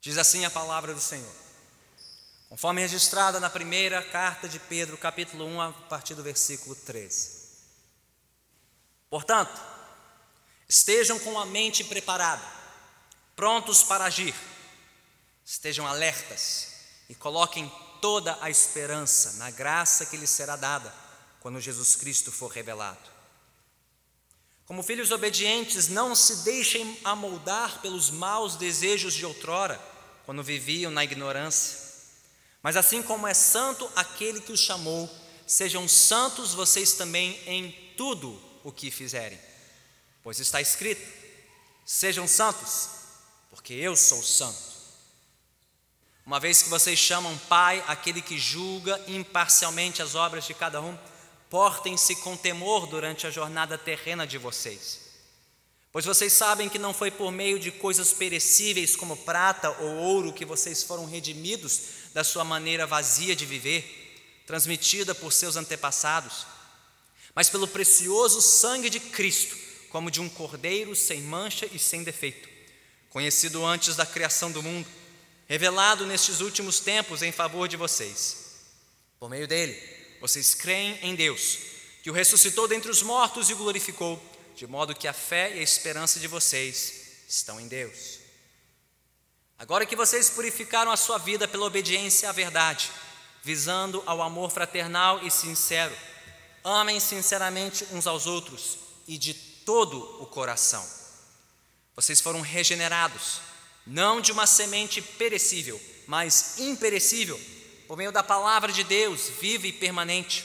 Diz assim a palavra do Senhor. Conforme registrada na primeira carta de Pedro, capítulo 1, a partir do versículo 13. Portanto, estejam com a mente preparada, prontos para agir, estejam alertas e coloquem toda a esperança na graça que lhes será dada quando Jesus Cristo for revelado. Como filhos obedientes, não se deixem amoldar pelos maus desejos de outrora, quando viviam na ignorância. Mas assim como é santo aquele que os chamou, sejam santos vocês também em tudo o que fizerem. Pois está escrito: sejam santos, porque eu sou santo. Uma vez que vocês chamam Pai aquele que julga imparcialmente as obras de cada um, Portem-se com temor durante a jornada terrena de vocês. Pois vocês sabem que não foi por meio de coisas perecíveis como prata ou ouro que vocês foram redimidos da sua maneira vazia de viver, transmitida por seus antepassados, mas pelo precioso sangue de Cristo, como de um cordeiro sem mancha e sem defeito, conhecido antes da criação do mundo, revelado nestes últimos tempos em favor de vocês. Por meio dele, vocês creem em Deus, que o ressuscitou dentre os mortos e o glorificou, de modo que a fé e a esperança de vocês estão em Deus. Agora que vocês purificaram a sua vida pela obediência à verdade, visando ao amor fraternal e sincero, amem sinceramente uns aos outros e de todo o coração. Vocês foram regenerados, não de uma semente perecível, mas imperecível por meio da palavra de Deus, viva e permanente.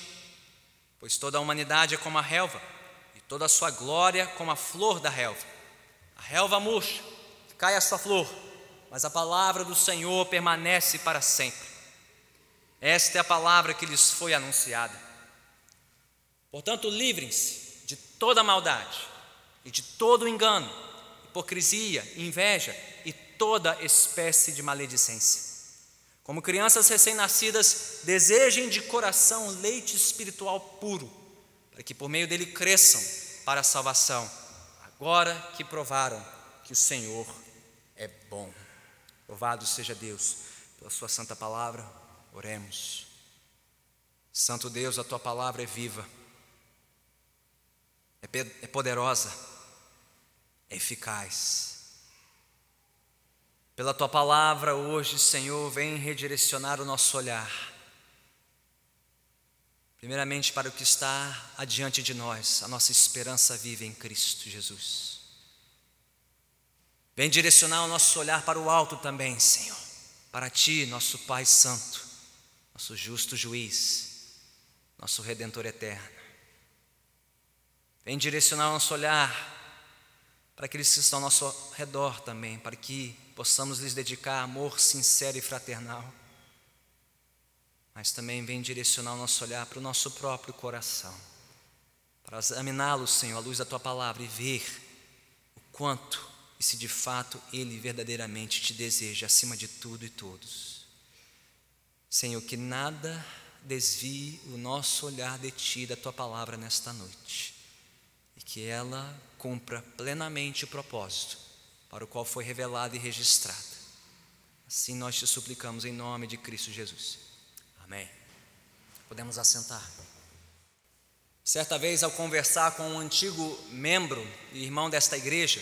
Pois toda a humanidade é como a relva, toda a sua glória como a flor da relva. A relva murcha, cai a sua flor, mas a palavra do Senhor permanece para sempre. Esta é a palavra que lhes foi anunciada. Portanto, livrem-se de toda maldade e de todo engano, hipocrisia, inveja e toda espécie de maledicência. Como crianças recém-nascidas, desejem de coração leite espiritual puro, para que por meio dele cresçam para a salvação, agora que provaram que o Senhor é bom. Louvado seja Deus pela Sua santa palavra, oremos. Santo Deus, a Tua palavra é viva, é poderosa, é eficaz pela tua palavra hoje, Senhor, vem redirecionar o nosso olhar. Primeiramente para o que está adiante de nós, a nossa esperança vive em Cristo Jesus. Vem direcionar o nosso olhar para o alto também, Senhor, para Ti, nosso Pai Santo, nosso justo juiz, nosso Redentor eterno. Vem direcionar o nosso olhar para aqueles que estão ao nosso redor também, para que possamos lhes dedicar amor sincero e fraternal, mas também vem direcionar o nosso olhar para o nosso próprio coração, para examiná-lo, Senhor, à luz da tua palavra e ver o quanto e se de fato Ele verdadeiramente te deseja acima de tudo e todos. Senhor, que nada desvie o nosso olhar de Ti, da Tua palavra nesta noite, e que ela cumpra plenamente o propósito para o qual foi revelada e registrada. Assim nós te suplicamos em nome de Cristo Jesus. Amém. Podemos assentar. Certa vez, ao conversar com um antigo membro e irmão desta igreja,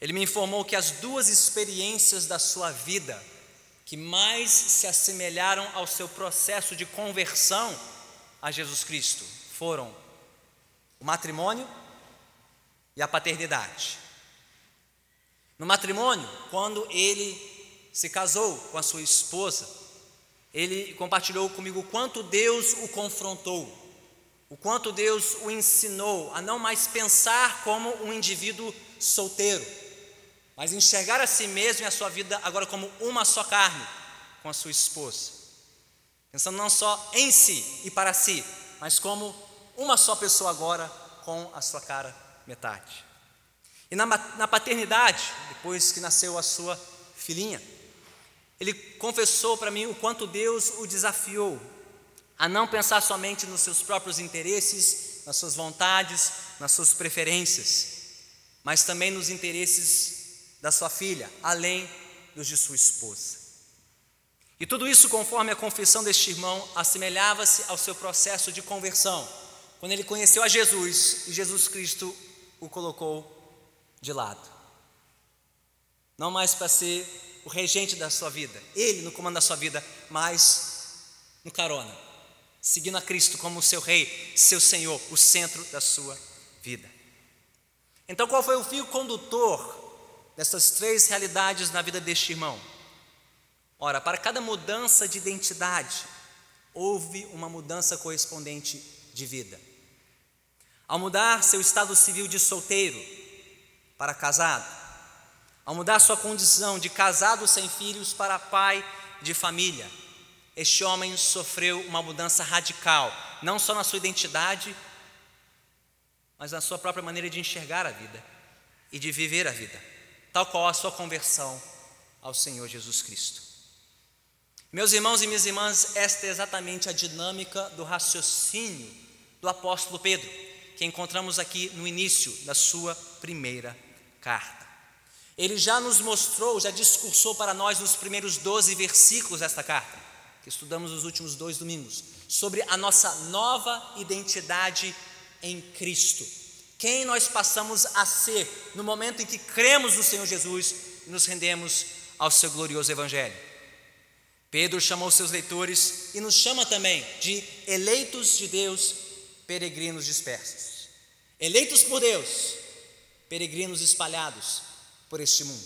ele me informou que as duas experiências da sua vida que mais se assemelharam ao seu processo de conversão a Jesus Cristo foram o matrimônio e a paternidade. No matrimônio, quando ele se casou com a sua esposa, ele compartilhou comigo o quanto Deus o confrontou, o quanto Deus o ensinou a não mais pensar como um indivíduo solteiro, mas enxergar a si mesmo e a sua vida agora como uma só carne com a sua esposa, pensando não só em si e para si, mas como uma só pessoa agora com a sua cara metade. E na, na paternidade, depois que nasceu a sua filhinha, ele confessou para mim o quanto Deus o desafiou a não pensar somente nos seus próprios interesses, nas suas vontades, nas suas preferências, mas também nos interesses da sua filha, além e os de sua esposa. E tudo isso, conforme a confissão deste irmão, assemelhava-se ao seu processo de conversão, quando ele conheceu a Jesus e Jesus Cristo o colocou de lado. Não mais para ser o regente da sua vida, ele no comando da sua vida, mas no carona, seguindo a Cristo como seu rei, seu Senhor, o centro da sua vida. Então, qual foi o fio condutor dessas três realidades na vida deste irmão? Ora, para cada mudança de identidade, houve uma mudança correspondente de vida. Ao mudar seu estado civil de solteiro para casado, ao mudar sua condição de casado sem filhos para pai de família, este homem sofreu uma mudança radical, não só na sua identidade, mas na sua própria maneira de enxergar a vida e de viver a vida, tal qual a sua conversão ao Senhor Jesus Cristo. Meus irmãos e minhas irmãs, esta é exatamente a dinâmica do raciocínio do apóstolo Pedro, que encontramos aqui no início da sua primeira carta. Ele já nos mostrou, já discursou para nós nos primeiros 12 versículos desta carta, que estudamos nos últimos dois domingos, sobre a nossa nova identidade em Cristo. Quem nós passamos a ser no momento em que cremos no Senhor Jesus e nos rendemos ao seu glorioso Evangelho. Pedro chamou seus leitores e nos chama também de eleitos de Deus, peregrinos dispersos. Eleitos por Deus, peregrinos espalhados por este mundo,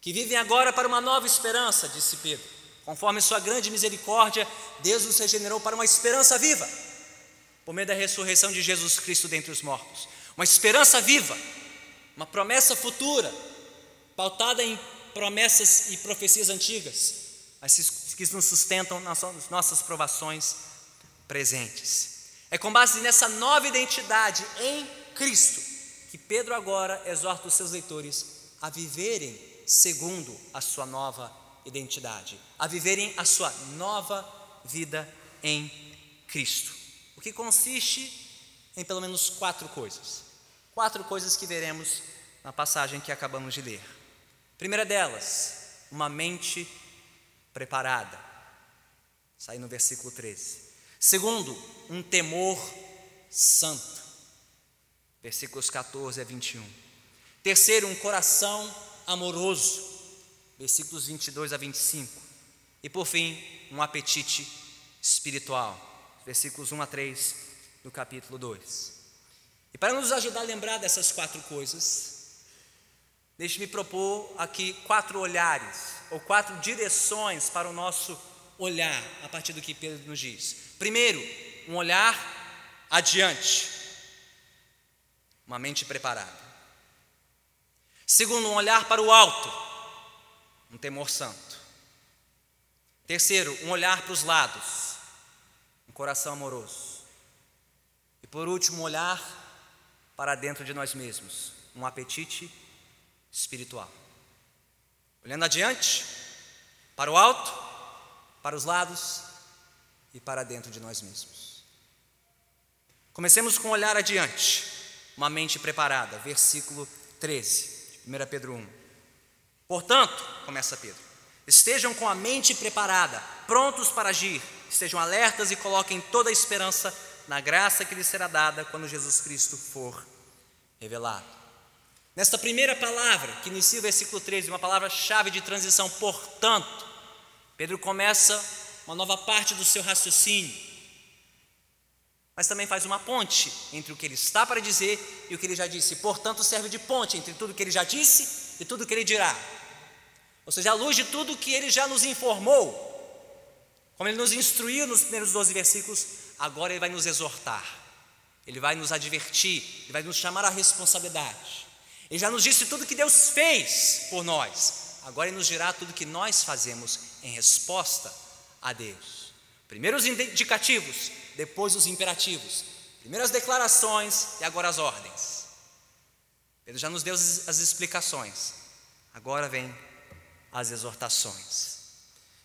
que vivem agora para uma nova esperança, disse Pedro. Conforme sua grande misericórdia, Deus nos regenerou para uma esperança viva, por meio da ressurreição de Jesus Cristo dentre os mortos. Uma esperança viva, uma promessa futura, pautada em promessas e profecias antigas mas que nos sustentam nas nossas provações presentes. É com base nessa nova identidade em Cristo que Pedro agora exorta os seus leitores a viverem segundo a sua nova identidade, a viverem a sua nova vida em Cristo. O que consiste em pelo menos quatro coisas. Quatro coisas que veremos na passagem que acabamos de ler. Primeira delas, uma mente preparada. Aí no versículo 13. Segundo, um temor santo. Versículos 14 a 21. Terceiro, um coração amoroso. Versículos 22 a 25. E por fim, um apetite espiritual. Versículos 1 a 3 do capítulo 2. E para nos ajudar a lembrar dessas quatro coisas, Deixe-me propor aqui quatro olhares, ou quatro direções para o nosso olhar, a partir do que Pedro nos diz. Primeiro, um olhar adiante, uma mente preparada. Segundo, um olhar para o alto, um temor santo. Terceiro, um olhar para os lados, um coração amoroso. E por último, um olhar para dentro de nós mesmos, um apetite espiritual. Olhando adiante, para o alto, para os lados e para dentro de nós mesmos. Comecemos com um olhar adiante, uma mente preparada, versículo 13, de 1 Pedro 1. Portanto, começa Pedro, estejam com a mente preparada, prontos para agir, estejam alertas e coloquem toda a esperança na graça que lhes será dada quando Jesus Cristo for revelado. Nesta primeira palavra, que inicia o versículo 13, uma palavra-chave de transição, portanto, Pedro começa uma nova parte do seu raciocínio, mas também faz uma ponte entre o que ele está para dizer e o que ele já disse. Portanto, serve de ponte entre tudo que ele já disse e tudo que ele dirá. Ou seja, à luz de tudo que ele já nos informou, como ele nos instruiu nos primeiros 12 versículos, agora ele vai nos exortar, ele vai nos advertir, ele vai nos chamar à responsabilidade. Ele já nos disse tudo que Deus fez por nós. Agora Ele nos dirá tudo que nós fazemos em resposta a Deus. Primeiro os indicativos, depois os imperativos. Primeiro as declarações e agora as ordens. Ele já nos deu as explicações. Agora vem as exortações.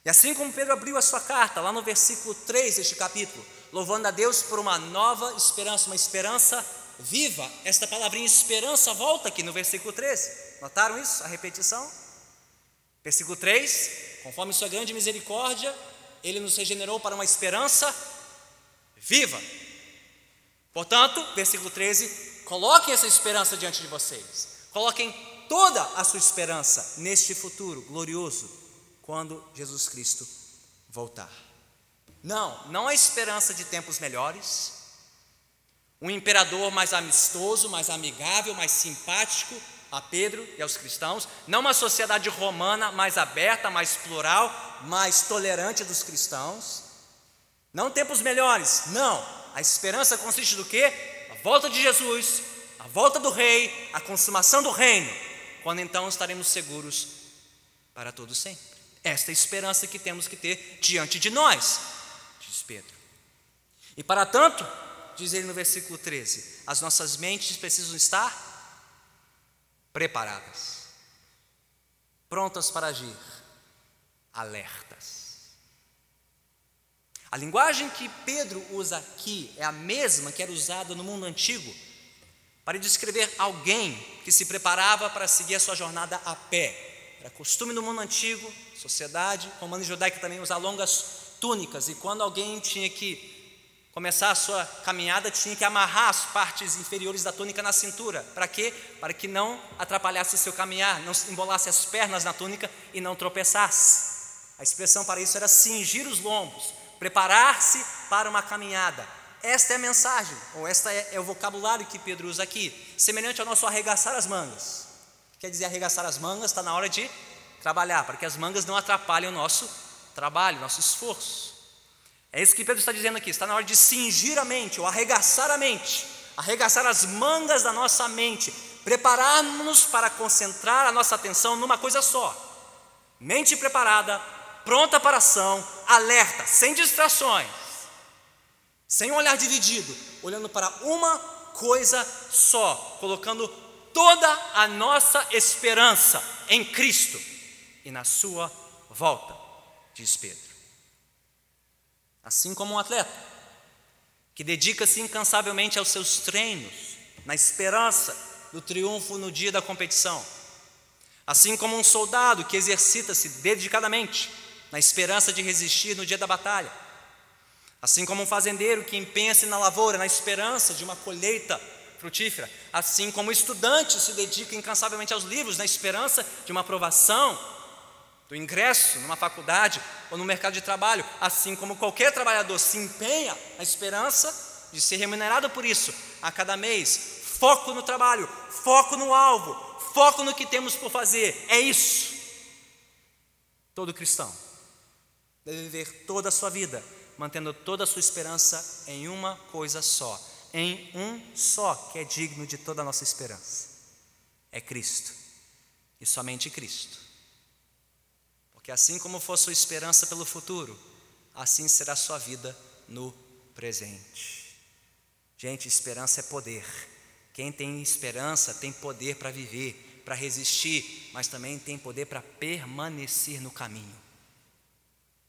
E assim como Pedro abriu a sua carta, lá no versículo 3 deste capítulo, louvando a Deus por uma nova esperança, uma esperança viva, esta palavrinha esperança volta aqui no versículo 13. Notaram isso? A repetição? Versículo 3: Conforme Sua grande misericórdia, Ele nos regenerou para uma esperança viva. Portanto, versículo 13: coloquem essa esperança diante de vocês, coloquem toda a sua esperança neste futuro glorioso, quando Jesus Cristo voltar. Não, não a esperança de tempos melhores, um imperador mais amistoso, mais amigável, mais simpático a Pedro e aos cristãos, não uma sociedade romana mais aberta, mais plural, mais tolerante dos cristãos, não tempos melhores, não. A esperança consiste do quê? A volta de Jesus, a volta do rei, a consumação do reino, quando então estaremos seguros para todo sempre. Esta é a esperança que temos que ter diante de nós, diz Pedro. E para tanto, diz ele no versículo 13: as nossas mentes precisam estar preparadas, prontas para agir, alertas. A linguagem que Pedro usa aqui é a mesma que era usada no mundo antigo para descrever alguém que se preparava para seguir a sua jornada a pé. Era costume no mundo antigo, sociedade romana e judaica também usar longas túnicas, e quando alguém tinha que começar a sua caminhada, tinha que amarrar as partes inferiores da túnica na cintura. Para quê? Para que não atrapalhasse o seu caminhar, não embolasse as pernas na túnica e não tropeçasse. A expressão para isso era cingir os lombos, preparar-se para uma caminhada. Esta é a mensagem, ou esta é, é, o vocabulário que Pedro usa aqui, semelhante ao nosso arregaçar as mangas. Quer dizer, arregaçar as mangas está na hora de trabalhar, para que as mangas não atrapalhem o nosso trabalho, nosso esforço. É isso que Pedro está dizendo aqui, está na hora de cingir a mente, ou arregaçar a mente, arregaçar as mangas da nossa mente, prepararmos para concentrar a nossa atenção numa coisa só. Mente preparada, pronta para ação, alerta, sem distrações, sem um olhar dividido, olhando para uma coisa só, colocando toda a nossa esperança em Cristo e na Sua volta, diz Pedro. Assim como um atleta que dedica-se incansavelmente aos seus treinos, na esperança do triunfo no dia da competição. Assim como um soldado que exercita-se dedicadamente na esperança de resistir no dia da batalha. Assim como um fazendeiro que empenha-se na lavoura na esperança de uma colheita frutífera. Assim como o estudante se dedica incansavelmente aos livros na esperança de uma aprovação do ingresso numa faculdade ou no mercado de trabalho, assim como qualquer trabalhador se empenha na esperança de ser remunerado por isso a cada mês. Foco no trabalho, foco no alvo, foco no que temos por fazer. É isso. Todo cristão deve viver toda a sua vida mantendo toda a sua esperança em uma coisa só, em um só que é digno de toda a nossa esperança. É Cristo. E somente Cristo. Porque assim como for sua esperança pelo futuro, assim será sua vida no presente. Gente, esperança é poder. Quem tem esperança tem poder para viver, para resistir, mas também tem poder para permanecer no caminho.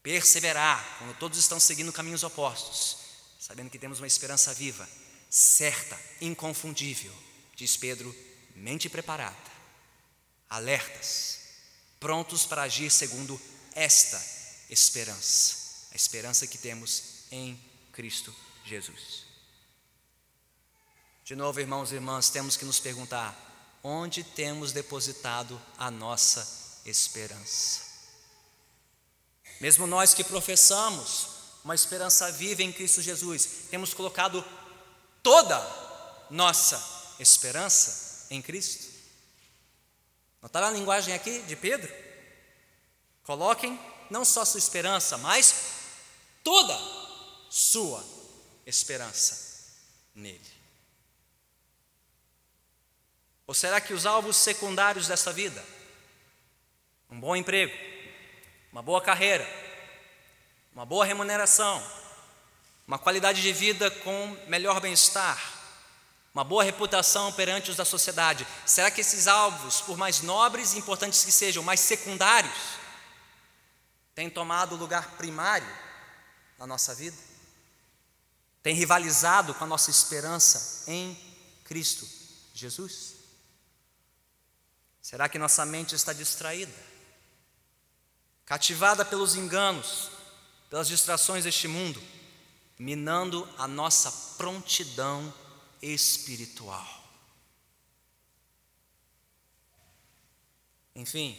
Perseverar quando todos estão seguindo caminhos opostos, sabendo que temos uma esperança viva, certa, inconfundível, diz Pedro, mente preparada, alertas, prontos para agir segundo esta esperança, a esperança que temos em Cristo Jesus. De novo, irmãos e irmãs, temos que nos perguntar: onde temos depositado a nossa esperança? Mesmo nós que professamos uma esperança viva em Cristo Jesus, temos colocado toda nossa esperança em Cristo? Notaram a linguagem aqui de Pedro? Coloquem não só sua esperança, mas toda sua esperança nele. Ou será que os alvos secundários dessa vida, um bom emprego, uma boa carreira, uma boa remuneração, uma qualidade de vida com melhor bem-estar, uma boa reputação perante os da sociedade. Será que esses alvos, por mais nobres e importantes que sejam, mais secundários, têm tomado lugar primário na nossa vida? Tem rivalizado com a nossa esperança em Cristo Jesus? Será que nossa mente está distraída? Cativada pelos enganos, pelas distrações deste mundo, minando a nossa prontidão espiritual. Enfim,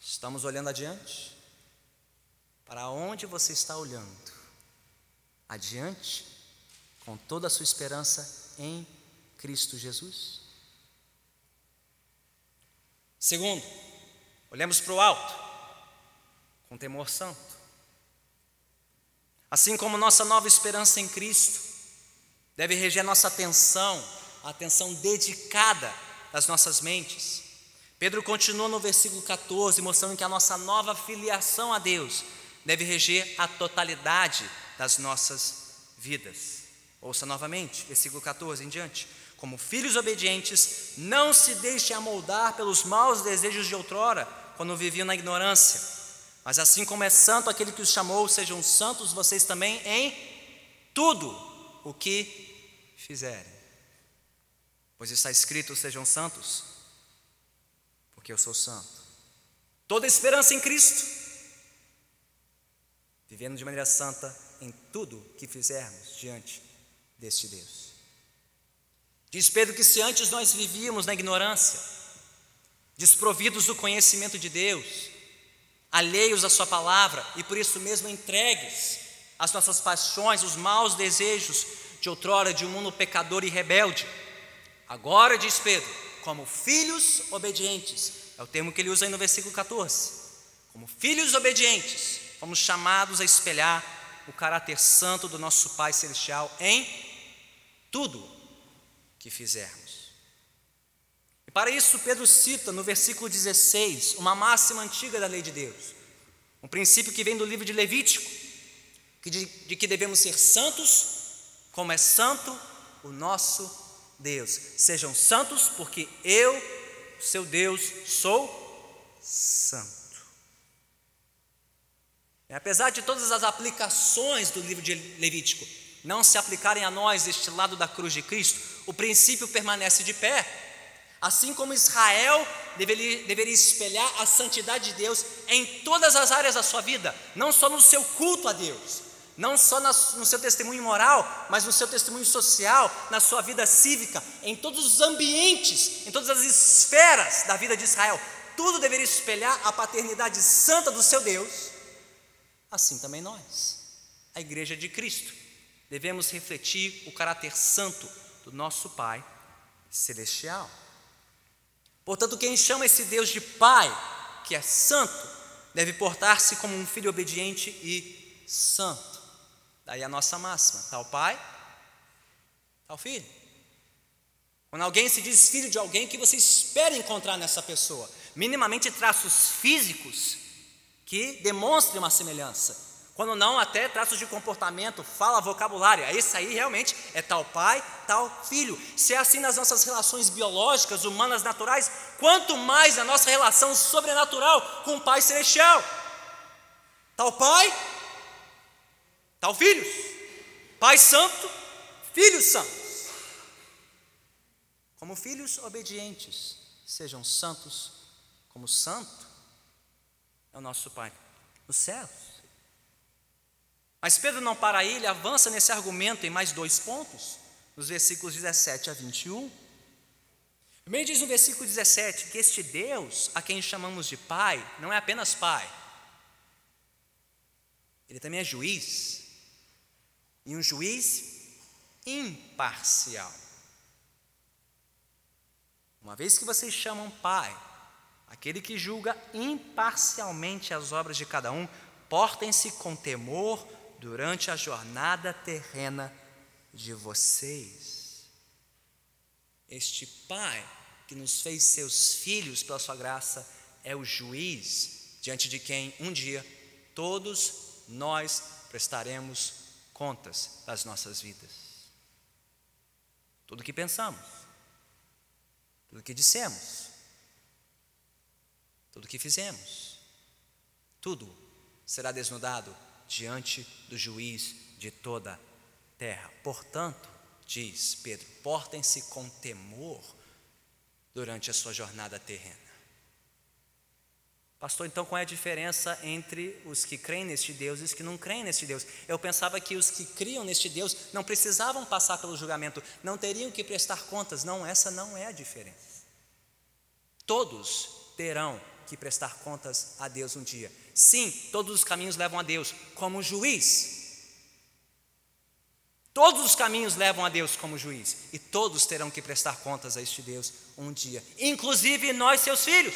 estamos olhando adiante? Para onde você está olhando? Adiante, com toda a sua esperança em Cristo Jesus? Segundo, olhamos para o alto, com temor santo. Assim como nossa nova esperança em Cristo deve reger a nossa atenção, a atenção dedicada das nossas mentes. Pedro continua no versículo 14, mostrando que a nossa nova filiação a Deus deve reger a totalidade das nossas vidas. Ouça novamente, versículo 14 em diante. Como filhos obedientes, não se deixem amoldar pelos maus desejos de outrora, quando viviam na ignorância. Mas assim como é santo aquele que os chamou, sejam santos vocês também em tudo o que fizerem. Pois está escrito: sejam santos, porque eu sou santo. Toda esperança em Cristo, vivendo de maneira santa em tudo que fizermos diante deste Deus. Diz Pedro que se antes nós vivíamos na ignorância, desprovidos do conhecimento de Deus, alheios à Sua palavra e por isso mesmo entregues às nossas paixões, os maus desejos de outrora de um mundo pecador e rebelde. Agora, diz Pedro, como filhos obedientes. É o termo que ele usa aí no versículo 14. Como filhos obedientes, fomos chamados a espelhar o caráter santo do nosso Pai Celestial em tudo que fizermos. Para isso, Pedro cita no versículo 16 uma máxima antiga da lei de Deus, um princípio que vem do livro de Levítico, que de, de que devemos ser santos, como é santo o nosso Deus. Sejam santos, porque eu, seu Deus, sou santo. Apesar de todas as aplicações do livro de Levítico não se aplicarem a nós deste lado da cruz de Cristo, o princípio permanece de pé. Assim como Israel deveria, deveria espelhar a santidade de Deus em todas as áreas da sua vida, não só no seu culto a Deus, não só no seu testemunho moral, mas no seu testemunho social, na sua vida cívica, em todos os ambientes, em todas as esferas da vida de Israel. Tudo deveria espelhar a paternidade santa do seu Deus. Assim também nós, a Igreja de Cristo, devemos refletir o caráter santo do nosso Pai Celestial. Portanto, quem chama esse Deus de Pai, que é santo, deve portar-se como um filho obediente e santo. Daí a nossa máxima: tal pai, tal filho. Quando alguém se diz filho de alguém, que você espera encontrar nessa pessoa? Minimamente traços físicos que demonstrem uma semelhança. Quando não, até traços de comportamento, fala, vocabulário. Esse aí realmente é tal pai, tal filho. Se é assim nas nossas relações biológicas, humanas, naturais, quanto mais na nossa relação sobrenatural com o Pai Celestial. Tal pai, Tal filhos, Pai Santo, filhos santos. Como filhos obedientes, sejam santos, como santo é o nosso Pai nos céus. Mas Pedro não para aí, ele avança nesse argumento em mais dois pontos, nos versículos 17 a 21. Primeiro diz no versículo 17 que este Deus, a quem chamamos de Pai, não é apenas Pai, ele também é juiz, e um juiz imparcial. Uma vez que vocês chamam Pai, aquele que julga imparcialmente as obras de cada um, portem-se com temor durante a jornada terrena de vocês. Este Pai que nos fez seus filhos pela sua graça é o juiz diante de quem um dia todos nós prestaremos contas das nossas vidas. Tudo o que pensamos, tudo o que dissemos, tudo o que fizemos, tudo será desnudado diante do juiz de toda a terra. Portanto, diz Pedro, portem-se com temor durante a sua jornada terrena. Pastor, então qual é a diferença entre os que creem neste Deus e os que não creem neste Deus? Eu pensava que os que criam neste Deus não precisavam passar pelo julgamento, não teriam que prestar contas. Não, essa não é a diferença. Todos terão que prestar contas a Deus um dia. Sim, todos os caminhos levam a Deus como juiz. Todos os caminhos levam a Deus como juiz, e todos terão que prestar contas a este Deus um dia, inclusive nós, seus filhos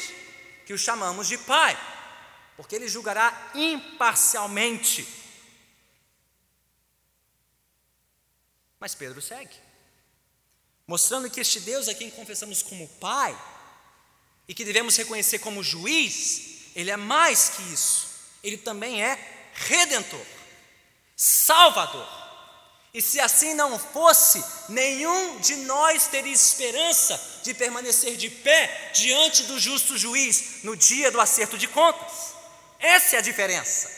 que o chamamos de Pai, porque Ele julgará imparcialmente. Mas Pedro segue, mostrando que este Deus a quem confessamos como Pai, e que devemos reconhecer como juiz, Ele é mais que isso, Ele também é redentor, salvador. E se assim não fosse, nenhum de nós teria esperança de permanecer de pé diante do justo juiz no dia do acerto de contas. Essa é a diferença.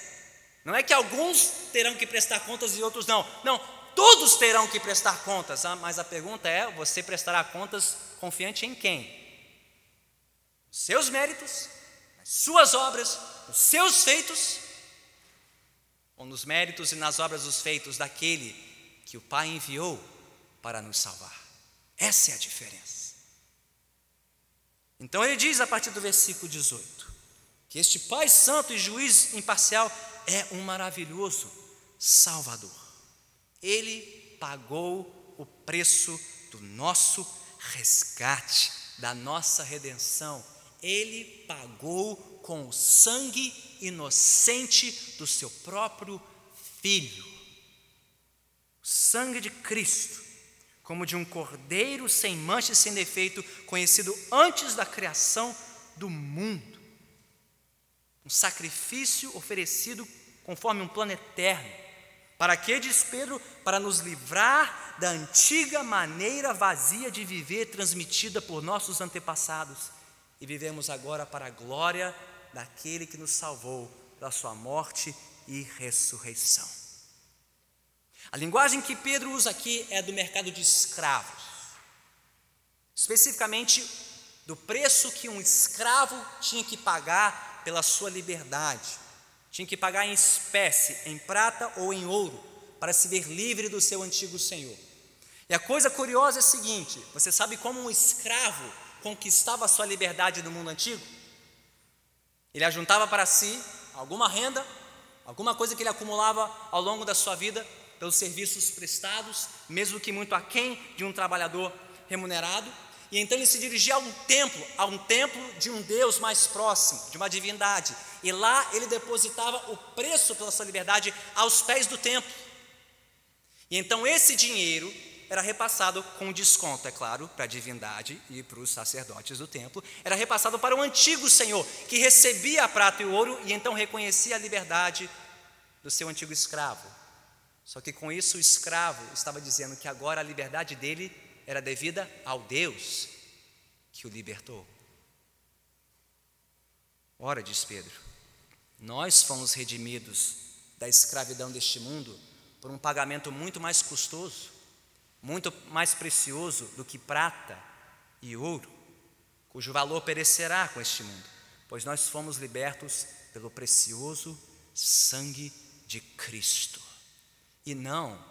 Não é que alguns terão que prestar contas e outros não. Não, todos terão que prestar contas. Ah, mas a pergunta é: você prestará contas confiante em quem? Seus méritos, suas obras, nos seus feitos, ou nos méritos e nas obras dos feitos daquele que o Pai enviou para nos salvar. Essa é a diferença. Então ele diz a partir do versículo 18: que este Pai Santo e juiz imparcial é um maravilhoso Salvador. Ele pagou o preço do nosso resgate, da nossa redenção. Ele pagou com o sangue inocente do seu próprio filho sangue de Cristo, como de um cordeiro sem mancha e sem defeito, conhecido antes da criação do mundo. Um sacrifício oferecido conforme um plano eterno. Para que, diz Pedro? Para nos livrar da antiga maneira vazia de viver transmitida por nossos antepassados e vivemos agora para a glória daquele que nos salvou da sua morte e ressurreição. A linguagem que Pedro usa aqui é do mercado de escravos, especificamente do preço que um escravo tinha que pagar pela sua liberdade. Tinha que pagar em espécie, em prata ou em ouro, para se ver livre do seu antigo senhor. E a coisa curiosa é a seguinte: você sabe como um escravo conquistava sua liberdade no mundo antigo? Ele ajuntava para si alguma renda, alguma coisa que ele acumulava ao longo da sua vida, pelos serviços prestados, mesmo que muito aquém de um trabalhador remunerado. E então ele se dirigia a um templo, a um templo de um Deus mais próximo, de uma divindade. E lá ele depositava o preço pela sua liberdade aos pés do templo. E então esse dinheiro era repassado com desconto, é claro, para a divindade e para os sacerdotes do templo, era repassado para o antigo senhor, que recebia a prata e o ouro e então reconhecia a liberdade do seu antigo escravo. Só que com isso o escravo estava dizendo que agora a liberdade dele era devida ao Deus que o libertou. Ora, diz Pedro, nós fomos redimidos da escravidão deste mundo por um pagamento muito mais custoso, muito mais precioso do que prata e ouro, cujo valor perecerá com este mundo, pois nós fomos libertos pelo precioso sangue de Cristo. E não,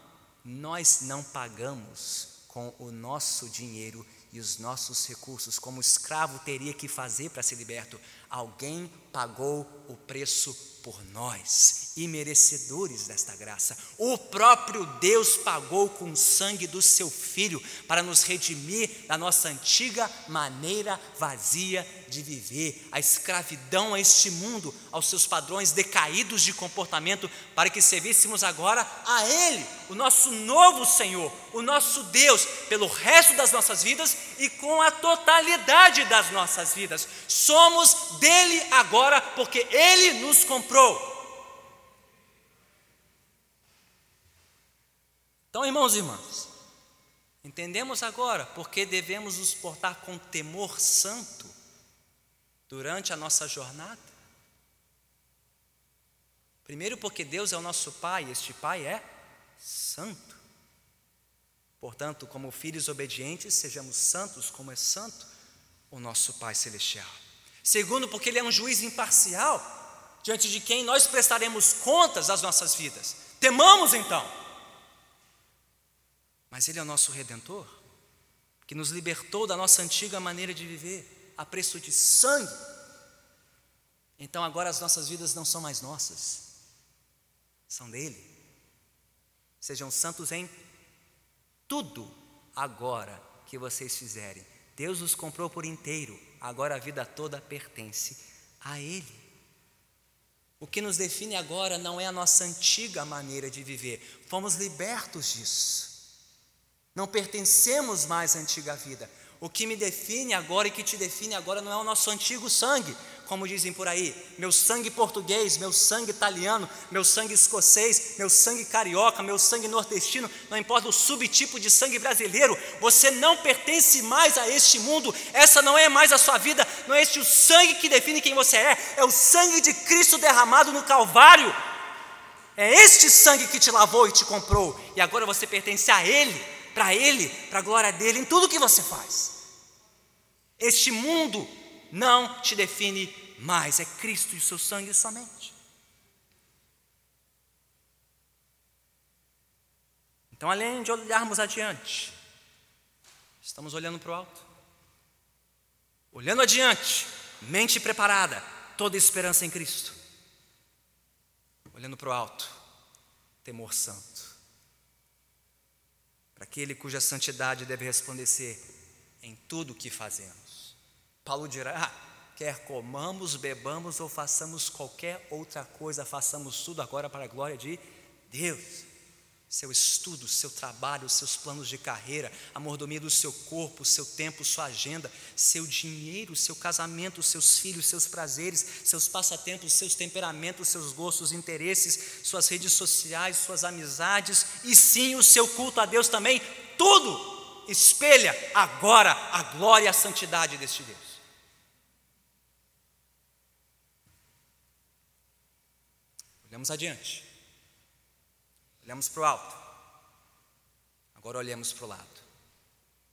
nós não pagamos com o nosso dinheiro e os nossos recursos, como o escravo teria que fazer para ser liberto. Alguém pagou o preço por nós, imerecedores desta graça. O próprio Deus pagou com o sangue do seu filho para nos redimir da nossa antiga maneira vazia de viver, a escravidão a este mundo, aos seus padrões decaídos de comportamento, para que servíssemos agora a Ele, o nosso novo Senhor, o nosso Deus, pelo resto das nossas vidas e com a totalidade das nossas vidas. Somos dele agora porque Ele nos comprou. Então, irmãos e irmãs, entendemos agora porque devemos nos portar com temor santo durante a nossa jornada? Primeiro, porque Deus é o nosso Pai, e este Pai é santo. Portanto, como filhos obedientes, sejamos santos como é santo o nosso Pai Celestial. Segundo, porque Ele é um juiz imparcial, diante de quem nós prestaremos contas das nossas vidas. Temamos então. Mas Ele é o nosso redentor, que nos libertou da nossa antiga maneira de viver, a preço de sangue. Então agora as nossas vidas não são mais nossas, são dele. Sejam santos em tudo agora que vocês fizerem. Deus os comprou por inteiro, agora a vida toda pertence a Ele. O que nos define agora não é a nossa antiga maneira de viver, fomos libertos disso. Não pertencemos mais à antiga vida. O que me define agora e que te define agora não é o nosso antigo sangue, como dizem por aí, meu sangue português, meu sangue italiano, meu sangue escocês, meu sangue carioca, meu sangue nordestino, não importa o subtipo de sangue brasileiro, você não pertence mais a este mundo, essa não é mais a sua vida, não é este o sangue que define quem você é, é o sangue de Cristo derramado no Calvário. É este sangue que te lavou e te comprou, e agora você pertence a Ele, para Ele, para a glória dele, em tudo que você faz. Este mundo não te define mais, é Cristo e o seu sangue somente. Então, além de olharmos adiante, estamos olhando para o alto. Olhando adiante, mente preparada, toda esperança em Cristo. Olhando para o alto, temor santo. Para aquele cuja santidade deve resplandecer em tudo o que fazemos. Paulo dirá: ah, quer comamos, bebamos ou façamos qualquer outra coisa, façamos tudo agora para a glória de Deus. Seu estudo, seu trabalho, seus planos de carreira, a mordomia do seu corpo, seu tempo, sua agenda, seu dinheiro, seu casamento, seus filhos, seus prazeres, seus passatempos, seus temperamentos, seus gostos, interesses, suas redes sociais, suas amizades e sim o seu culto a Deus também, tudo espelha agora a glória e a santidade deste Deus. Olhamos adiante. Olhamos para o alto. Agora olhamos para o lado.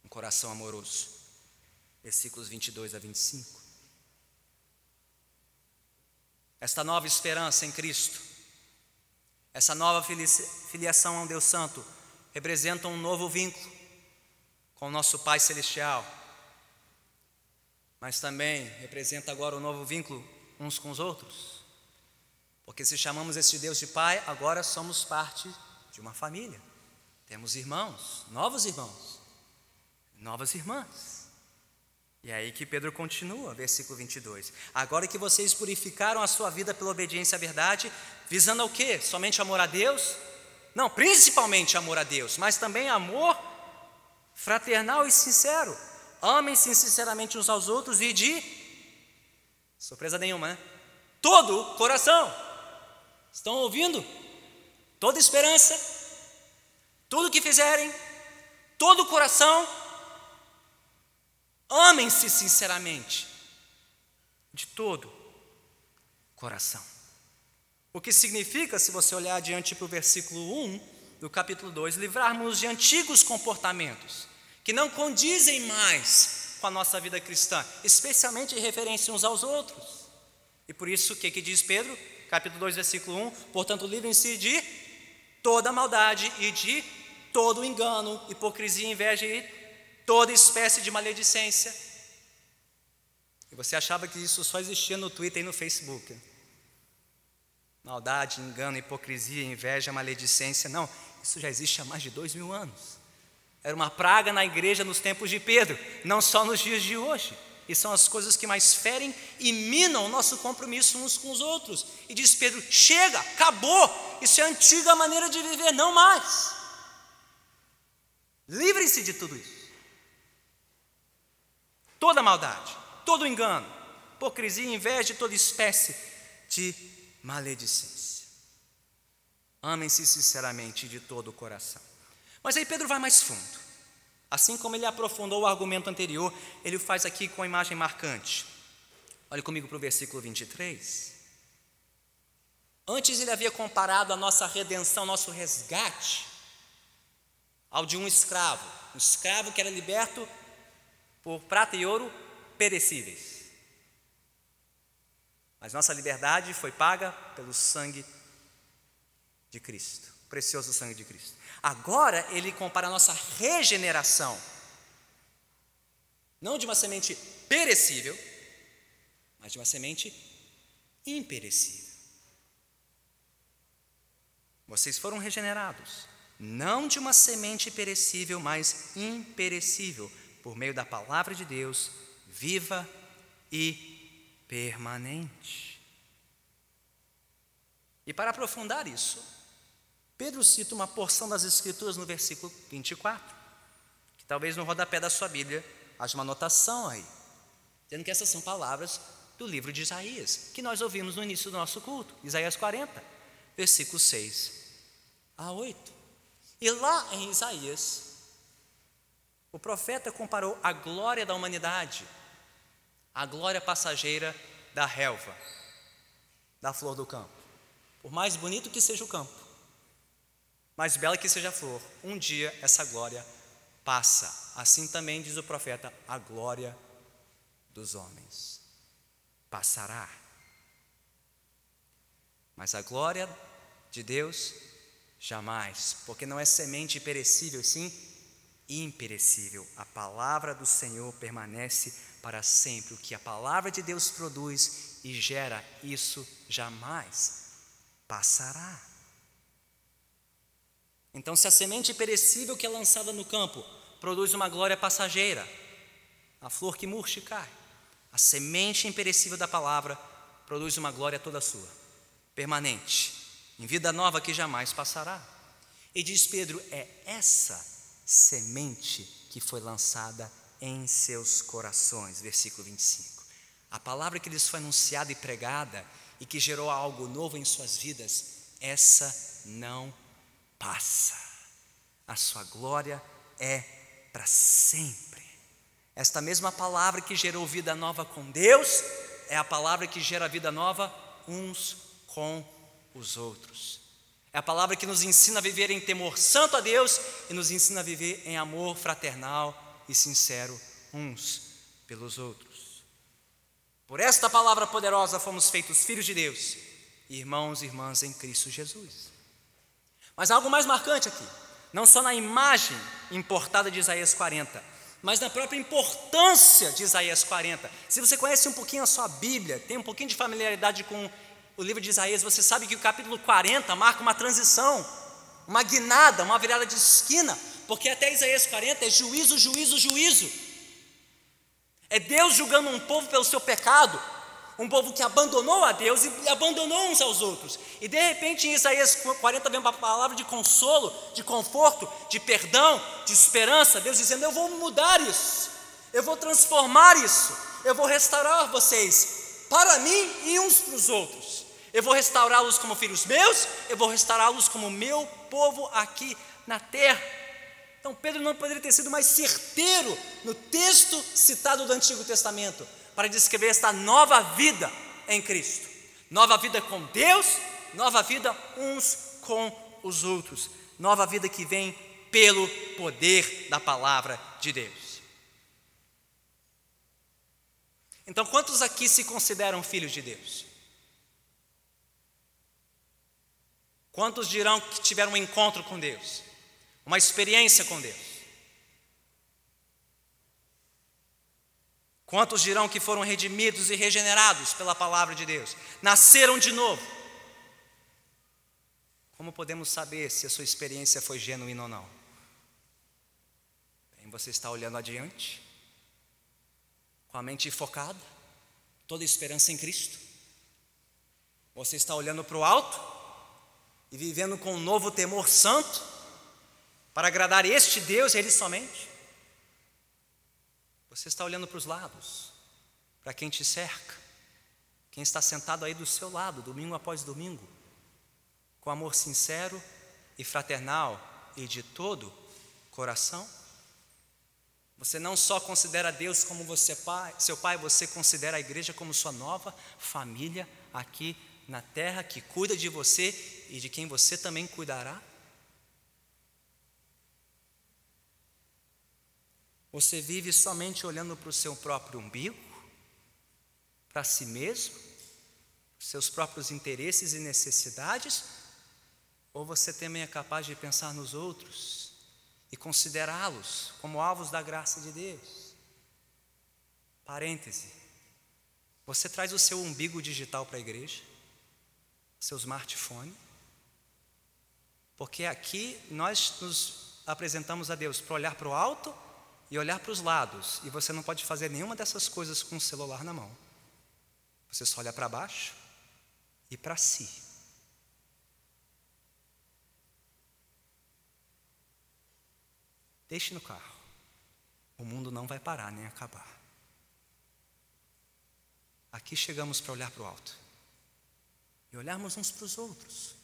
Um coração amoroso. Versículos 22 a 25. Esta nova esperança em Cristo, essa nova filiação a um Deus Santo, representa um novo vínculo com o nosso Pai Celestial, mas também representa agora um novo vínculo uns com os outros. Porque se chamamos esse Deus de Pai, agora somos parte de uma família. Temos irmãos, novos irmãos, novas irmãs. E é aí que Pedro continua, versículo 22. Agora que vocês purificaram a sua vida pela obediência à verdade, visando ao quê? Somente amor a Deus? Não, principalmente amor a Deus, mas também amor fraternal e sincero. Amem-se sinceramente uns aos outros e de surpresa nenhuma, né? Todo coração. Estão ouvindo? Toda esperança, tudo que fizerem, todo o coração, amem-se sinceramente, de todo coração. O que significa, se você olhar adiante para o versículo 1 do capítulo 2, livrarmos de antigos comportamentos que não condizem mais com a nossa vida cristã, especialmente em referência uns aos outros. E por isso, o que, que diz Pedro? Capítulo 2, versículo 1: Portanto, livrem-se de toda maldade e de todo engano, hipocrisia, inveja e toda espécie de maledicência. E você achava que isso só existia no Twitter e no Facebook? Maldade, engano, hipocrisia, inveja, maledicência. Não, isso já existe há mais de dois mil anos. Era uma praga na igreja nos tempos de Pedro, não só nos dias de hoje. E são as coisas que mais ferem e minam o nosso compromisso uns com os outros. E diz Pedro: chega, acabou, isso é a antiga maneira de viver, não mais. Livre-se de tudo isso. Toda maldade, todo engano, hipocrisia, inveja e toda espécie de maledicência. Amem-se sinceramente de todo o coração. Mas aí Pedro vai mais fundo. Assim como ele aprofundou o argumento anterior, ele o faz aqui com a imagem marcante. Olhe comigo para o versículo 23. Antes ele havia comparado a nossa redenção, nosso resgate, ao de um escravo, um escravo que era liberto por prata e ouro perecíveis. Mas nossa liberdade foi paga pelo sangue de Cristo, precioso sangue de Cristo. Agora ele compara a nossa regeneração, não de uma semente perecível, mas de uma semente imperecível. Vocês foram regenerados, não de uma semente perecível, mas imperecível, por meio da palavra de Deus, viva e permanente. E para aprofundar isso, Pedro cita uma porção das Escrituras no versículo 24, que talvez no rodapé da sua Bíblia haja uma anotação aí, dizendo que essas são palavras do livro de Isaías, que nós ouvimos no início do nosso culto, Isaías 40, versículos 6 a 8. E lá em Isaías, o profeta comparou a glória da humanidade à glória passageira da relva, da flor do campo. Por mais bonito que seja o campo, mais bela que seja a flor, um dia essa glória passa. Assim também diz o profeta: a glória dos homens passará. Mas a glória de Deus jamais, porque não é semente perecível, sim imperecível. A palavra do Senhor permanece para sempre. O que a palavra de Deus produz e gera, isso jamais passará. Então, se a semente perecível que é lançada no campo produz uma glória passageira, a flor que murcha cai, a semente imperecível da palavra produz uma glória toda sua, permanente, em vida nova que jamais passará. E diz Pedro: é essa semente que foi lançada em seus corações. Versículo 25. A palavra que lhes foi anunciada e pregada e que gerou algo novo em suas vidas, essa não passa. A sua glória é para sempre. Esta mesma palavra que gerou vida nova com Deus é a palavra que gera vida nova uns com os outros. É a palavra que nos ensina a viver em temor santo a Deus e nos ensina a viver em amor fraternal e sincero uns pelos outros. Por esta palavra poderosa fomos feitos filhos de Deus, irmãos e irmãs em Cristo Jesus. Mas algo mais marcante aqui, não só na imagem importada de Isaías 40, mas na própria importância de Isaías 40. Se você conhece um pouquinho a sua Bíblia, tem um pouquinho de familiaridade com o livro de Isaías, você sabe que o capítulo 40 marca uma transição, uma guinada, uma virada de esquina porque até Isaías 40 é juízo, juízo, juízo. É Deus julgando um povo pelo seu pecado, um povo que abandonou a Deus e abandonou uns aos outros. E de repente em Isaías 40 vem uma palavra de consolo, de conforto, de perdão, de esperança. Deus dizendo: Eu vou mudar isso, eu vou transformar isso, eu vou restaurar vocês para mim e uns para os outros. Eu vou restaurá-los como filhos meus, eu vou restaurá-los como meu povo aqui na terra. Então Pedro não poderia ter sido mais certeiro no texto citado do Antigo Testamento para descrever esta nova vida em Cristo. Nova vida com Deus, nova vida uns com os outros. Nova vida que vem pelo poder da palavra de Deus. Então, quantos aqui se consideram filhos de Deus? Quantos dirão que tiveram um encontro com Deus? uma experiência com Deus. Quantos dirão que foram redimidos e regenerados pela palavra de Deus? Nasceram de novo. Como podemos saber se a sua experiência foi genuína ou não? Bem, você está olhando adiante, com a mente focada, toda esperança em Cristo. Você está olhando para o alto e vivendo com um novo temor santo para agradar este Deus e Ele somente? Você está olhando para os lados, para quem te cerca, quem está sentado aí do seu lado, domingo após domingo, com amor sincero e fraternal e de todo coração? Você não só considera Deus como você pai, seu pai, você considera a igreja como sua nova família aqui na terra que cuida de você e de quem você também cuidará? Você vive somente olhando para o seu próprio umbigo, para si mesmo, seus próprios interesses e necessidades, ou você também é capaz de pensar nos outros e considerá-los como alvos da graça de Deus? Parêntese. Você traz o seu umbigo digital para a igreja? Seu smartphone? Porque aqui nós nos apresentamos a Deus para olhar para o alto e olhar para os lados, e você não pode fazer nenhuma dessas coisas com o celular na mão. Você só olha para baixo e para si. Deixe no carro. O mundo não vai parar nem acabar. Aqui chegamos para olhar para o alto e olharmos uns para os outros,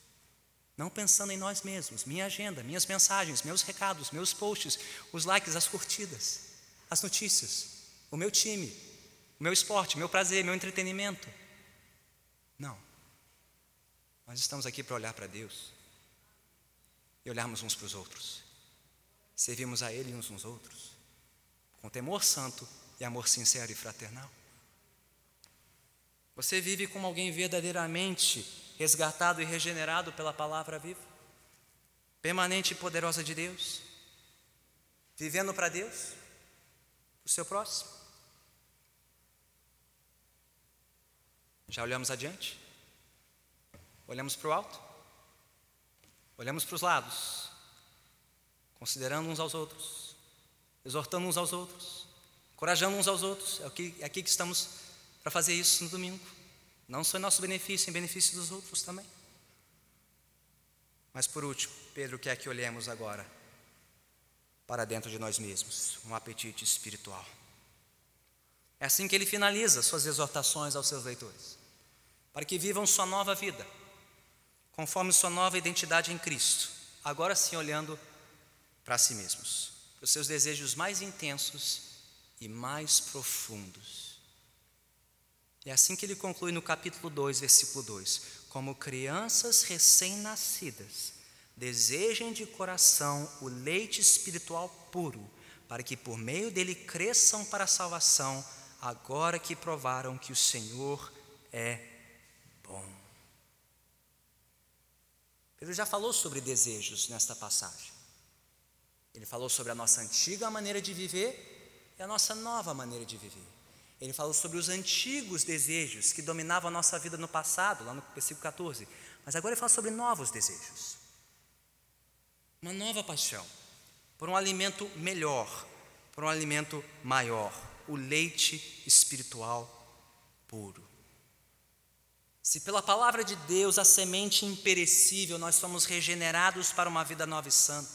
não pensando em nós mesmos, minha agenda, minhas mensagens, meus recados, meus posts, os likes, as curtidas, as notícias, o meu time, o meu esporte, meu prazer, meu entretenimento. Não. Nós estamos aqui para olhar para Deus e olharmos uns para os outros. Servimos a Ele uns uns outros, com temor santo e amor sincero e fraternal. Você vive como alguém verdadeiramente resgatado e regenerado pela palavra viva, permanente e poderosa de Deus, vivendo para Deus, o seu próximo. Já olhamos adiante? Olhamos para o alto? Olhamos para os lados, considerando uns aos outros, exortando uns aos outros, encorajando uns aos outros. É aqui, é aqui que estamos para fazer isso no domingo. Não só em nosso benefício, em benefício dos outros também. Mas por último, Pedro quer que olhemos agora para dentro de nós mesmos, um apetite espiritual. É assim que ele finaliza suas exortações aos seus leitores, para que vivam sua nova vida, conforme sua nova identidade em Cristo, agora sim olhando para si mesmos, para os seus desejos mais intensos e mais profundos. É assim que ele conclui no capítulo 2, versículo 2: Como crianças recém-nascidas, desejem de coração o leite espiritual puro, para que por meio dele cresçam para a salvação, agora que provaram que o Senhor é bom. Pedro já falou sobre desejos nesta passagem. Ele falou sobre a nossa antiga maneira de viver e a nossa nova maneira de viver. Ele falou sobre os antigos desejos que dominavam a nossa vida no passado, lá no versículo 14. Mas agora ele fala sobre novos desejos. Uma nova paixão por um alimento melhor, por um alimento maior, o leite espiritual puro. Se pela palavra de Deus, a semente imperecível, nós somos regenerados para uma vida nova e santa,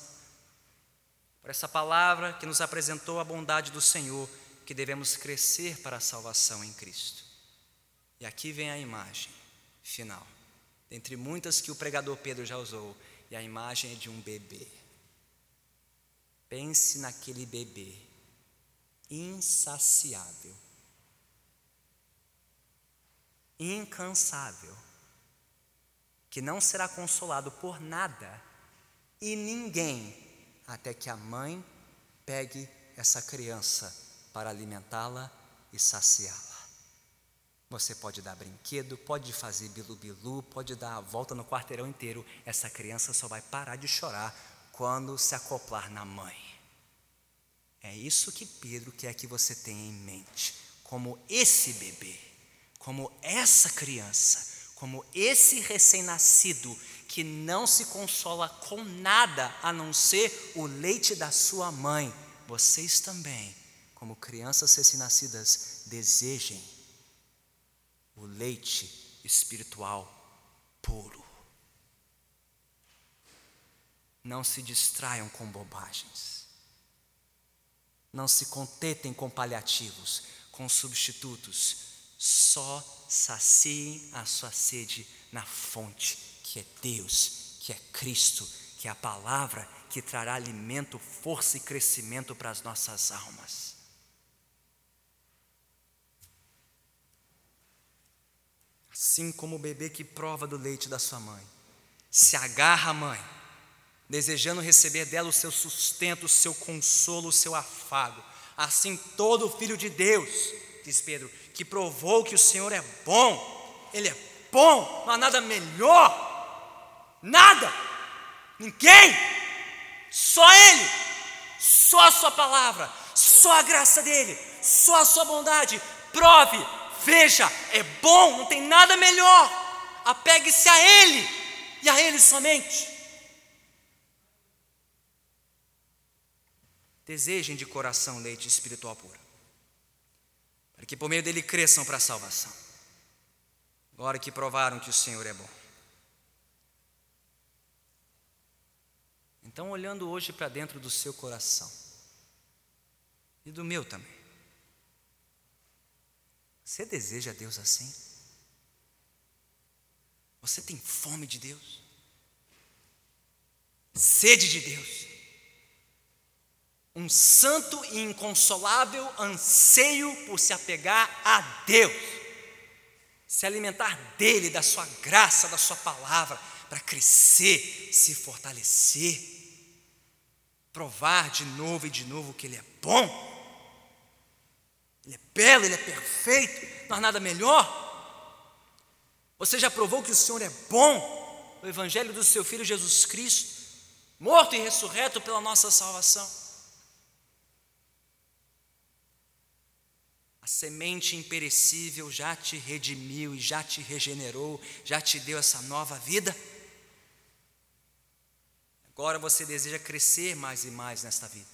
por essa palavra que nos apresentou a bondade do Senhor, que devemos crescer para a salvação em Cristo. E aqui vem a imagem final, dentre muitas que o pregador Pedro já usou, e a imagem é de um bebê. Pense naquele bebê, insaciável, incansável, que não será consolado por nada e ninguém até que a mãe pegue essa criança para alimentá-la e saciá-la. Você pode dar brinquedo, pode fazer bilu-bilu, pode dar a volta no quarteirão inteiro. Essa criança só vai parar de chorar quando se acoplar na mãe. É isso que Pedro quer que você tenha em mente, como esse bebê, como essa criança, como esse recém-nascido que não se consola com nada a não ser o leite da sua mãe. Vocês também como crianças recém-nascidas, desejem o leite espiritual puro. Não se distraiam com bobagens. Não se contentem com paliativos, com substitutos. Só saciem a sua sede na fonte, que é Deus, que é Cristo, que é a palavra que trará alimento, força e crescimento para as nossas almas. Assim como o bebê que prova do leite da sua mãe, se agarra à mãe, desejando receber dela o seu sustento, o seu consolo, o seu afago. Assim todo filho de Deus, diz Pedro, que provou que o Senhor é bom, ele é bom, não há nada melhor, nada, ninguém, só Ele, só a Sua palavra, só a graça dEle, só a Sua bondade. Prove, veja, é bom, não tem nada melhor. Apegue-se a Ele e a Ele somente. Desejem de coração leite espiritual puro, para que por meio dele cresçam para a salvação. Agora que provaram que o Senhor é bom. Então, olhando hoje para dentro do seu coração, e do meu também, você deseja Deus assim? Você tem fome de Deus? Sede de Deus? Um santo e inconsolável anseio por se apegar a Deus, se alimentar dele, da sua graça, da sua palavra, para crescer, se fortalecer, provar de novo e de novo que Ele é bom ele é belo, ele é perfeito, não há nada melhor. Você já provou que o Senhor é bom? O Evangelho do seu Filho Jesus Cristo, morto e ressurreto pela nossa salvação. A semente imperecível já te redimiu e já te regenerou, já te deu essa nova vida. Agora você deseja crescer mais e mais nesta vida,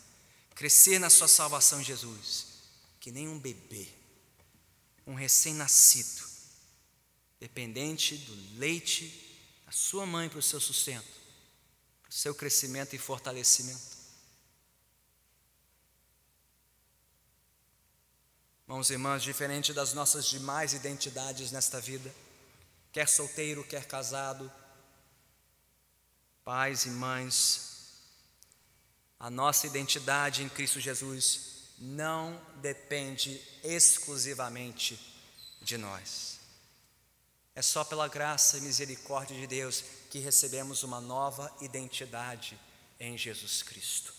crescer na sua salvação Jesus que nem um bebê, um recém-nascido, dependente do leite da sua mãe para o seu sustento, para o seu crescimento e fortalecimento. Irmãos e irmãs, diferente das nossas demais identidades nesta vida, quer solteiro, quer casado, pais e mães, a nossa identidade em Cristo Jesus não depende exclusivamente de nós. É só pela graça e misericórdia de Deus que recebemos uma nova identidade em Jesus Cristo.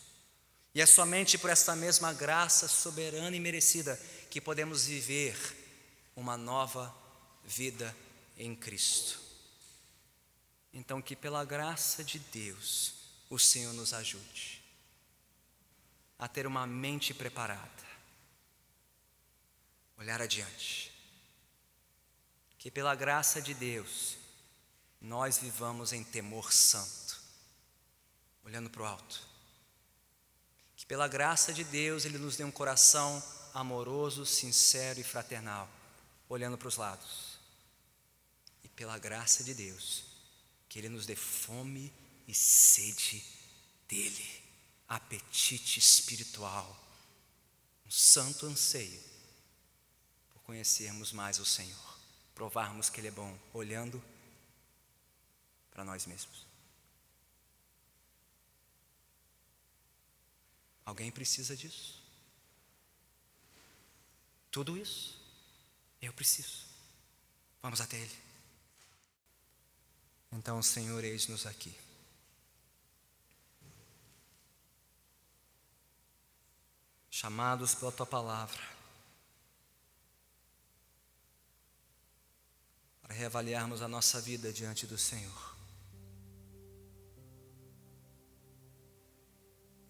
E é somente por esta mesma graça soberana e merecida que podemos viver uma nova vida em Cristo. Então, que pela graça de Deus o Senhor nos ajude a ter uma mente preparada, olhar adiante. Que pela graça de Deus, nós vivamos em temor santo, olhando para o alto. Que pela graça de Deus, Ele nos dê um coração amoroso, sincero e fraternal, olhando para os lados. E pela graça de Deus, que Ele nos dê fome e sede dEle apetite espiritual, um santo anseio por conhecermos mais o Senhor, provarmos que Ele é bom, olhando para nós mesmos. Alguém precisa disso? Tudo isso eu preciso. Vamos até Ele. Então, Senhor, eis-nos aqui. Chamados pela tua palavra, para reavaliarmos a nossa vida diante do Senhor.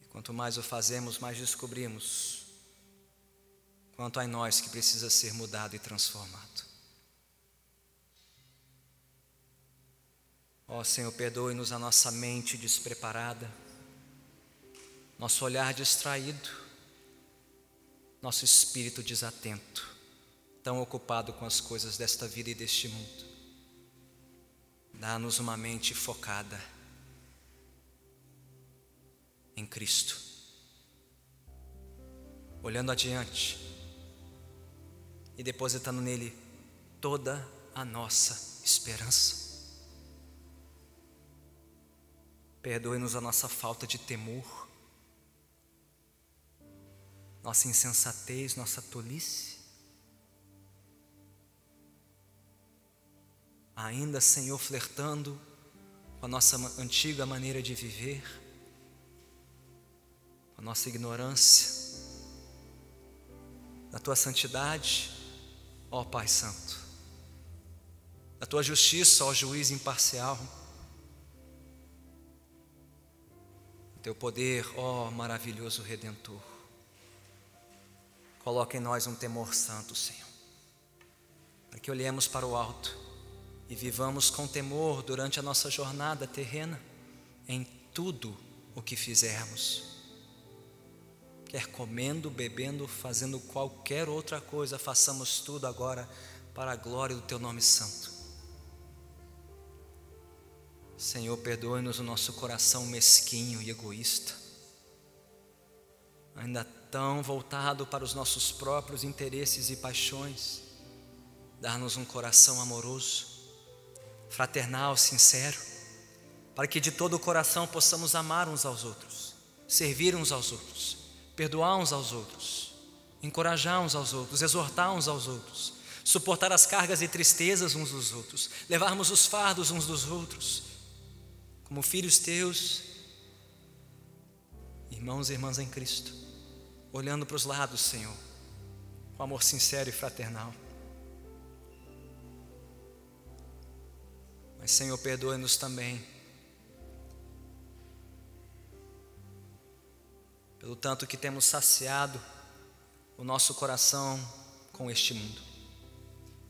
E quanto mais o fazemos, mais descobrimos quanto há em nós que precisa ser mudado e transformado. Ó Senhor, perdoe-nos a nossa mente despreparada, nosso olhar distraído, nosso espírito desatento, tão ocupado com as coisas desta vida e deste mundo. Dá-nos uma mente focada em Cristo, olhando adiante e depositando nele toda a nossa esperança. Perdoe-nos a nossa falta de temor nossa insensatez, nossa tolice. Ainda, Senhor, flertando com a nossa antiga maneira de viver, com a nossa ignorância, da tua santidade, ó Pai Santo, da tua justiça, ó juiz imparcial. Teu poder, ó maravilhoso redentor. Coloca em nós um temor santo, Senhor, para que olhemos para o alto e vivamos com temor durante a nossa jornada terrena, em tudo o que fizermos. Quer comendo, bebendo, fazendo qualquer outra coisa, façamos tudo agora para a glória do Teu nome santo. Senhor, perdoe-nos o nosso coração mesquinho e egoísta, ainda tão voltado para os nossos próprios interesses e paixões. Dar-nos um coração amoroso, fraternal, sincero, para que de todo o coração possamos amar uns aos outros, servir uns aos outros, perdoar uns aos outros, encorajar uns aos outros, exortar uns aos outros, suportar as cargas e tristezas uns dos outros, levarmos os fardos uns dos outros como filhos teus, irmãos e irmãs em Cristo, olhando para os lados, Senhor, com amor sincero e fraternal. Mas, Senhor, perdoe-nos também, pelo tanto que temos saciado o nosso coração com este mundo,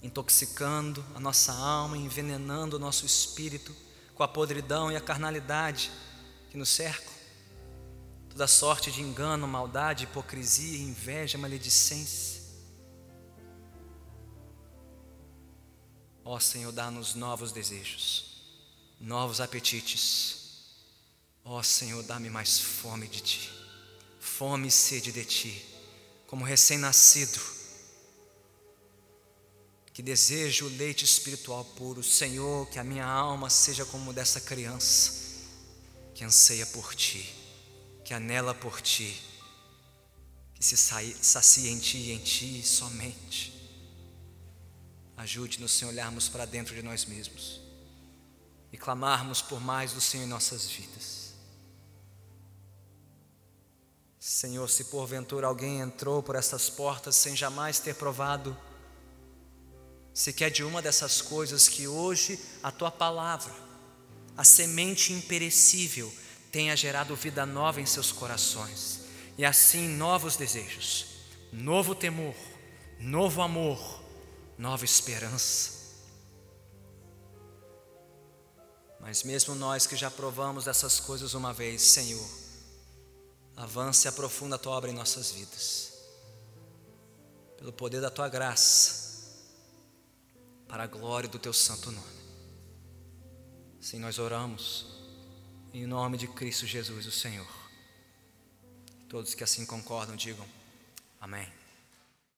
intoxicando a nossa alma, envenenando o nosso espírito com a podridão e a carnalidade que nos cercam, toda sorte de engano, maldade, hipocrisia, inveja, maledicência. Ó Senhor, dá-nos novos desejos, novos apetites. Ó Senhor, dá-me mais fome de Ti, fome e sede de Ti, como recém-nascido que desejo o leite espiritual puro. Senhor, que a minha alma seja como dessa criança que anseia por Ti, que anela por Ti, que se sacia em Ti e em Ti somente. Ajude-nos, Senhor, olharmos para dentro de nós mesmos e clamarmos por mais do Senhor em nossas vidas. Senhor, se porventura alguém entrou por essas portas sem jamais ter provado se quer de uma dessas coisas que hoje a tua palavra, a semente imperecível, tenha gerado vida nova em seus corações, e assim novos desejos, novo temor, novo amor, nova esperança. Mas mesmo nós que já provamos dessas coisas uma vez, Senhor, avance e aprofunda a tua obra em nossas vidas, pelo poder da tua graça para a glória do teu santo nome. Sim, nós oramos em nome de Cristo Jesus, o Senhor. Todos que assim concordam, digam amém.